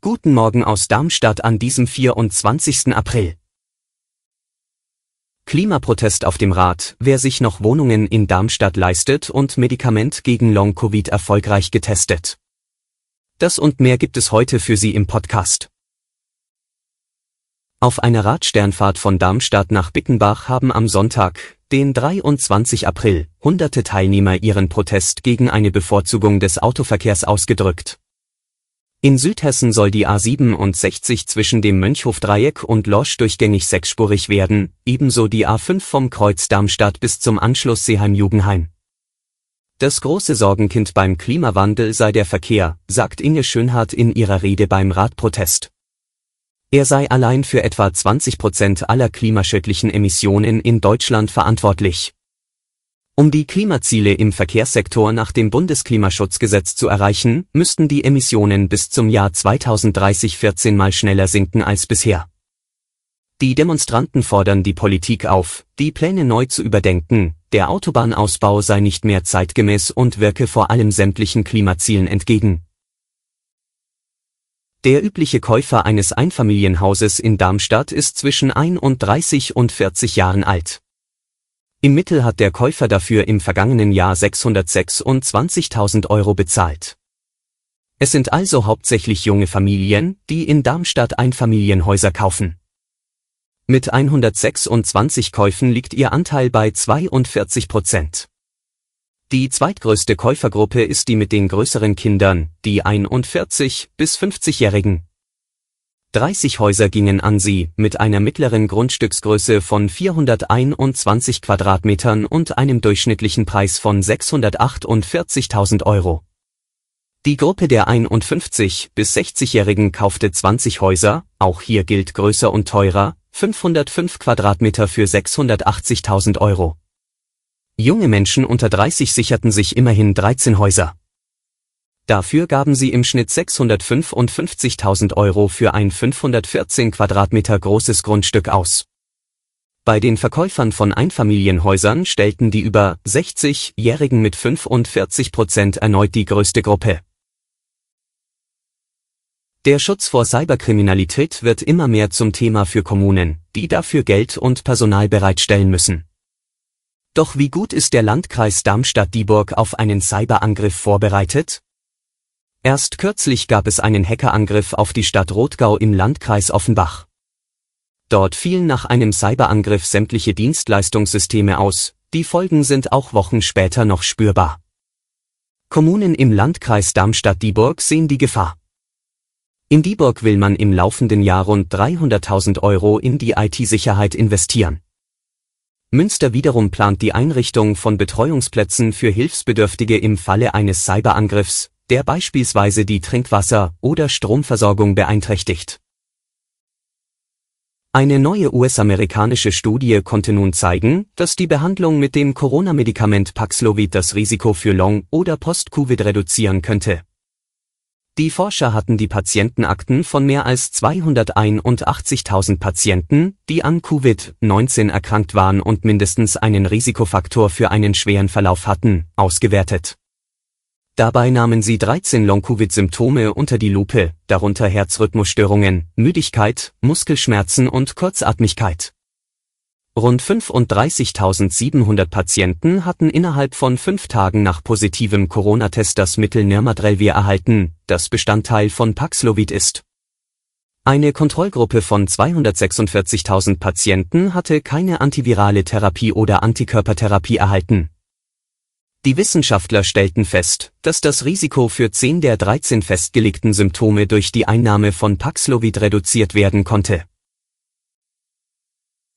Guten Morgen aus Darmstadt an diesem 24. April. Klimaprotest auf dem Rad, wer sich noch Wohnungen in Darmstadt leistet und Medikament gegen Long-Covid erfolgreich getestet. Das und mehr gibt es heute für Sie im Podcast. Auf einer Radsternfahrt von Darmstadt nach Bickenbach haben am Sonntag, den 23. April, hunderte Teilnehmer ihren Protest gegen eine Bevorzugung des Autoverkehrs ausgedrückt. In Südhessen soll die A67 zwischen dem Mönchhof-Dreieck und Losch durchgängig sechsspurig werden, ebenso die A5 vom Kreuz Darmstadt bis zum Anschluss Seeheim-Jugendhain. Das große Sorgenkind beim Klimawandel sei der Verkehr, sagt Inge Schönhardt in ihrer Rede beim Radprotest. Er sei allein für etwa 20 Prozent aller klimaschädlichen Emissionen in Deutschland verantwortlich. Um die Klimaziele im Verkehrssektor nach dem Bundesklimaschutzgesetz zu erreichen, müssten die Emissionen bis zum Jahr 2030 14 mal schneller sinken als bisher. Die Demonstranten fordern die Politik auf, die Pläne neu zu überdenken, der Autobahnausbau sei nicht mehr zeitgemäß und wirke vor allem sämtlichen Klimazielen entgegen. Der übliche Käufer eines Einfamilienhauses in Darmstadt ist zwischen 31 und 40 Jahren alt. Im Mittel hat der Käufer dafür im vergangenen Jahr 626.000 Euro bezahlt. Es sind also hauptsächlich junge Familien, die in Darmstadt Einfamilienhäuser kaufen. Mit 126 Käufen liegt ihr Anteil bei 42 Prozent. Die zweitgrößte Käufergruppe ist die mit den größeren Kindern, die 41 bis 50-Jährigen. 30 Häuser gingen an sie, mit einer mittleren Grundstücksgröße von 421 Quadratmetern und einem durchschnittlichen Preis von 648.000 Euro. Die Gruppe der 51 bis 60-Jährigen kaufte 20 Häuser, auch hier gilt größer und teurer, 505 Quadratmeter für 680.000 Euro. Junge Menschen unter 30 sicherten sich immerhin 13 Häuser. Dafür gaben sie im Schnitt 655.000 Euro für ein 514 Quadratmeter großes Grundstück aus. Bei den Verkäufern von Einfamilienhäusern stellten die über 60-Jährigen mit 45 Prozent erneut die größte Gruppe. Der Schutz vor Cyberkriminalität wird immer mehr zum Thema für Kommunen, die dafür Geld und Personal bereitstellen müssen. Doch wie gut ist der Landkreis Darmstadt-Dieburg auf einen Cyberangriff vorbereitet? Erst kürzlich gab es einen Hackerangriff auf die Stadt Rothgau im Landkreis Offenbach. Dort fielen nach einem Cyberangriff sämtliche Dienstleistungssysteme aus, die Folgen sind auch Wochen später noch spürbar. Kommunen im Landkreis Darmstadt-Dieburg sehen die Gefahr. In Dieburg will man im laufenden Jahr rund 300.000 Euro in die IT-Sicherheit investieren. Münster wiederum plant die Einrichtung von Betreuungsplätzen für Hilfsbedürftige im Falle eines Cyberangriffs, der beispielsweise die Trinkwasser- oder Stromversorgung beeinträchtigt. Eine neue US-amerikanische Studie konnte nun zeigen, dass die Behandlung mit dem Corona-Medikament Paxlovid das Risiko für Long- oder Post-Covid reduzieren könnte. Die Forscher hatten die Patientenakten von mehr als 281.000 Patienten, die an Covid-19 erkrankt waren und mindestens einen Risikofaktor für einen schweren Verlauf hatten, ausgewertet. Dabei nahmen sie 13 Long-Covid-Symptome unter die Lupe, darunter Herzrhythmusstörungen, Müdigkeit, Muskelschmerzen und Kurzatmigkeit. Rund 35.700 Patienten hatten innerhalb von fünf Tagen nach positivem Corona-Test das Mittel Nirmatrelvir erhalten, das Bestandteil von Paxlovid ist. Eine Kontrollgruppe von 246.000 Patienten hatte keine antivirale Therapie oder Antikörpertherapie erhalten. Die Wissenschaftler stellten fest, dass das Risiko für 10 der 13 festgelegten Symptome durch die Einnahme von Paxlovid reduziert werden konnte.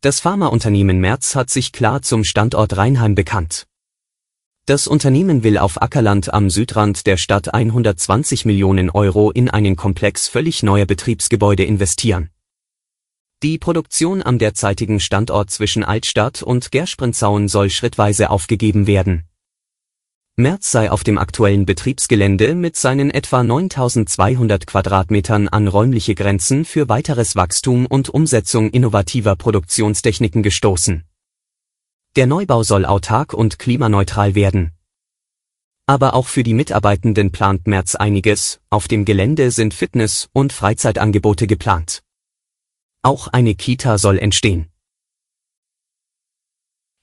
Das Pharmaunternehmen Merz hat sich klar zum Standort Rheinheim bekannt. Das Unternehmen will auf Ackerland am Südrand der Stadt 120 Millionen Euro in einen Komplex völlig neuer Betriebsgebäude investieren. Die Produktion am derzeitigen Standort zwischen Altstadt und Gersprenzaun soll schrittweise aufgegeben werden. Merz sei auf dem aktuellen Betriebsgelände mit seinen etwa 9200 Quadratmetern an räumliche Grenzen für weiteres Wachstum und Umsetzung innovativer Produktionstechniken gestoßen der Neubau soll autark und klimaneutral werden. Aber auch für die Mitarbeitenden plant Merz einiges, auf dem Gelände sind Fitness- und Freizeitangebote geplant. Auch eine Kita soll entstehen.